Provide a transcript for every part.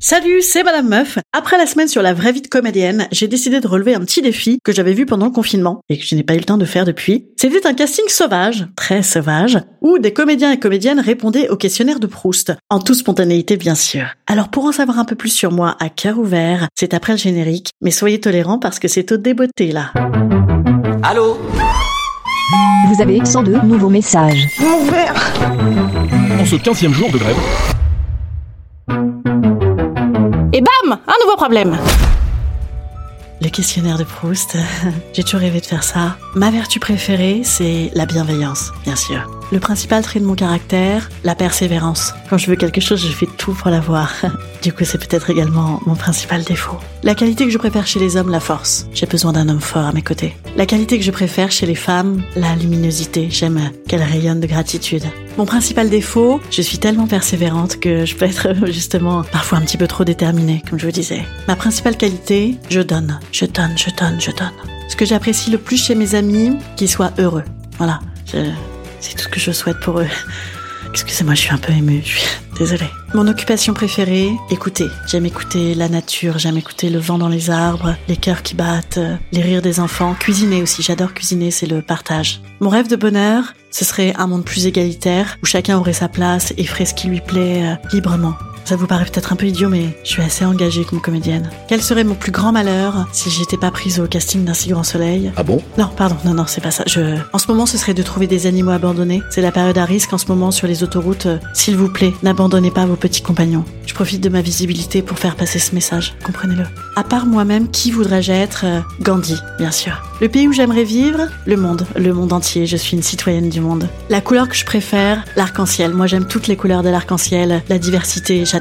Salut, c'est Madame Meuf. Après la semaine sur la vraie vie de comédienne, j'ai décidé de relever un petit défi que j'avais vu pendant le confinement et que je n'ai pas eu le temps de faire depuis. C'était un casting sauvage, très sauvage, où des comédiens et comédiennes répondaient au questionnaire de Proust, en toute spontanéité bien sûr. Alors pour en savoir un peu plus sur moi à cœur ouvert, c'est après le générique, mais soyez tolérants parce que c'est au débeauté là. Allô Vous avez 102 nouveaux messages. En ce 15e jour de grève, Le questionnaire de Proust, j'ai toujours rêvé de faire ça. Ma vertu préférée, c'est la bienveillance, bien sûr. Le principal trait de mon caractère, la persévérance. Quand je veux quelque chose, je fais tout pour l'avoir. Du coup, c'est peut-être également mon principal défaut. La qualité que je préfère chez les hommes, la force. J'ai besoin d'un homme fort à mes côtés. La qualité que je préfère chez les femmes, la luminosité. J'aime qu'elle rayonne de gratitude. Mon principal défaut, je suis tellement persévérante que je peux être justement parfois un petit peu trop déterminée, comme je vous disais. Ma principale qualité, je donne, je donne, je donne, je donne. Ce que j'apprécie le plus chez mes amis, qu'ils soient heureux. Voilà, c'est tout ce que je souhaite pour eux. Excusez-moi, je suis un peu émue, désolée. Mon occupation préférée, écouter. J'aime écouter la nature, j'aime écouter le vent dans les arbres, les cœurs qui battent, euh, les rires des enfants. Cuisiner aussi, j'adore cuisiner, c'est le partage. Mon rêve de bonheur, ce serait un monde plus égalitaire, où chacun aurait sa place et ferait ce qui lui plaît euh, librement. Ça vous paraît peut-être un peu idiot, mais je suis assez engagée comme comédienne. Quel serait mon plus grand malheur si j'étais pas prise au casting d'un si grand soleil? Ah bon? Non, pardon, non, non, c'est pas ça. Je... En ce moment, ce serait de trouver des animaux abandonnés. C'est la période à risque en ce moment sur les autoroutes. Euh, S'il vous plaît, n'abandonnez pas vos petits compagnons. Je profite de ma visibilité pour faire passer ce message, comprenez-le. À part moi-même, qui voudrais-je être? Euh, Gandhi, bien sûr. Le pays où j'aimerais vivre? Le monde, le monde entier. Je suis une citoyenne du monde. La couleur que je préfère? L'arc-en-ciel. Moi, j'aime toutes les couleurs de l'arc-en-ciel, la diversité, j'adore.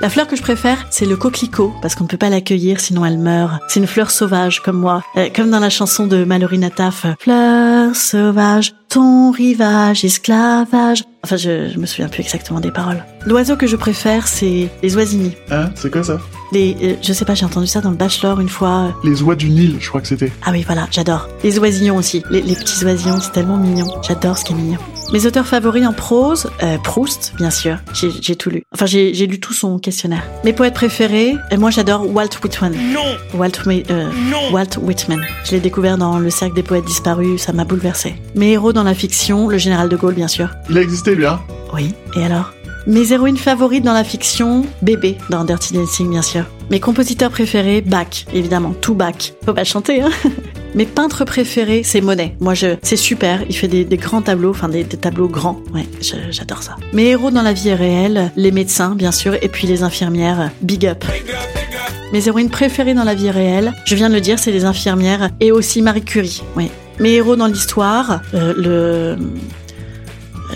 La fleur que je préfère, c'est le coquelicot, parce qu'on ne peut pas l'accueillir sinon elle meurt. C'est une fleur sauvage, comme moi. Euh, comme dans la chanson de Mallory Nataf. Fleur sauvage, ton rivage, esclavage. Enfin, je, me souviens plus exactement des paroles. L'oiseau que je préfère, c'est les oisignies. Hein C'est quoi ça? Les, euh, je sais pas, j'ai entendu ça dans le Bachelor une fois. Les oies du Nil, je crois que c'était. Ah oui, voilà, j'adore. Les oisillons aussi. Les, les petits oisillons, c'est tellement mignon. J'adore ce qui est mignon. Mes auteurs favoris en prose, euh, Proust, bien sûr. J'ai j'ai tout lu. Enfin, j'ai j'ai lu tout son questionnaire. Mes poètes préférés, et moi j'adore Walt Whitman. Non Walt, euh, Non Walt Whitman. Je l'ai découvert dans Le Cercle des Poètes Disparus, ça m'a bouleversé. Mes héros dans la fiction, le général de Gaulle, bien sûr. Il a existé, lui, hein? Oui, et alors? Mes héroïnes favorites dans la fiction, Bébé dans Dirty Dancing bien sûr. Mes compositeurs préférés, Bach, évidemment, tout Bach. Faut pas chanter, hein Mes peintres préférés, c'est Monet. Moi, je, c'est super. Il fait des, grands tableaux, enfin des, tableaux grands. Ouais, j'adore ça. Mes héros dans la vie réelle, les médecins, bien sûr, et puis les infirmières. Big up. Mes héroïnes préférées dans la vie réelle, je viens de le dire, c'est les infirmières et aussi Marie Curie. Oui. Mes héros dans l'histoire, euh, le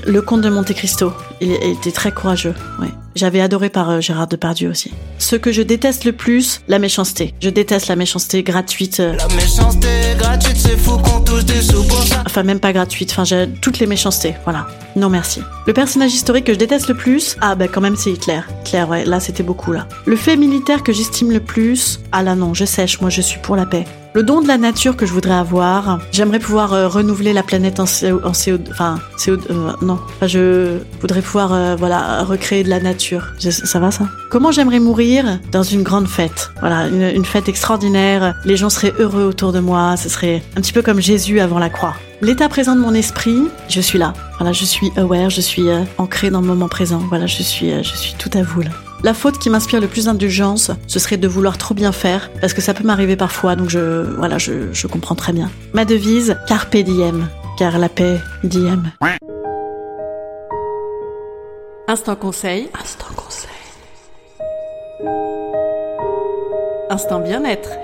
le comte de Monte Cristo. Il était très courageux. Ouais. J'avais adoré par euh, Gérard Depardieu aussi. Ce que je déteste le plus, la méchanceté. Je déteste la méchanceté gratuite. euh, La méchanceté gratuite, c'est fou qu'on touche des sous pour ça. Enfin, même pas gratuite. Enfin, j'ai toutes les méchancetés. Voilà. Non, merci. Le personnage historique que je déteste le plus, ah, bah, quand même, c'est Hitler. Hitler, ouais. Là, c'était beaucoup, là. Le fait militaire que j'estime le plus, ah là, non, je sèche. Moi, je suis pour la paix. Le don de la nature que je voudrais avoir, j'aimerais pouvoir euh, renouveler la planète en CO, en enfin CO, euh, non, enfin, je voudrais pouvoir euh, voilà recréer de la nature. Ça va ça? Comment j'aimerais mourir dans une grande fête? Voilà, une, une fête extraordinaire. Les gens seraient heureux autour de moi. Ce serait un petit peu comme Jésus avant la croix. L'état présent de mon esprit, je suis là. Voilà, je suis aware, je suis euh, ancré dans le moment présent. Voilà, je suis, je suis tout à vous là. La faute qui m'inspire le plus d'indulgence, ce serait de vouloir trop bien faire, parce que ça peut m'arriver parfois, donc je, voilà, je, je comprends très bien. Ma devise, carpe diem, car la paix diem. Instant conseil. Instant conseil. Instant bien-être. Instant bien-être.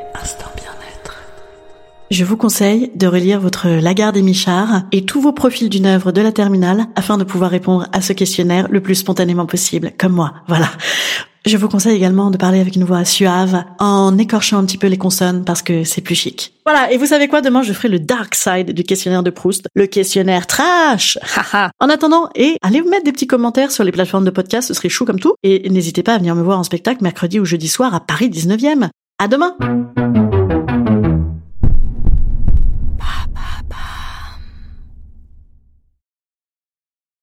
Je vous conseille de relire votre Lagarde et Michard et tous vos profils d'une œuvre de la terminale afin de pouvoir répondre à ce questionnaire le plus spontanément possible, comme moi. Voilà. Je vous conseille également de parler avec une voix suave en écorchant un petit peu les consonnes parce que c'est plus chic. Voilà, et vous savez quoi? Demain, je ferai le dark side du questionnaire de Proust, le questionnaire trash. En attendant, et allez vous mettre des petits commentaires sur les plateformes de podcast, ce serait chou comme tout. Et n'hésitez pas à venir me voir en spectacle mercredi ou jeudi soir à Paris 19e. À demain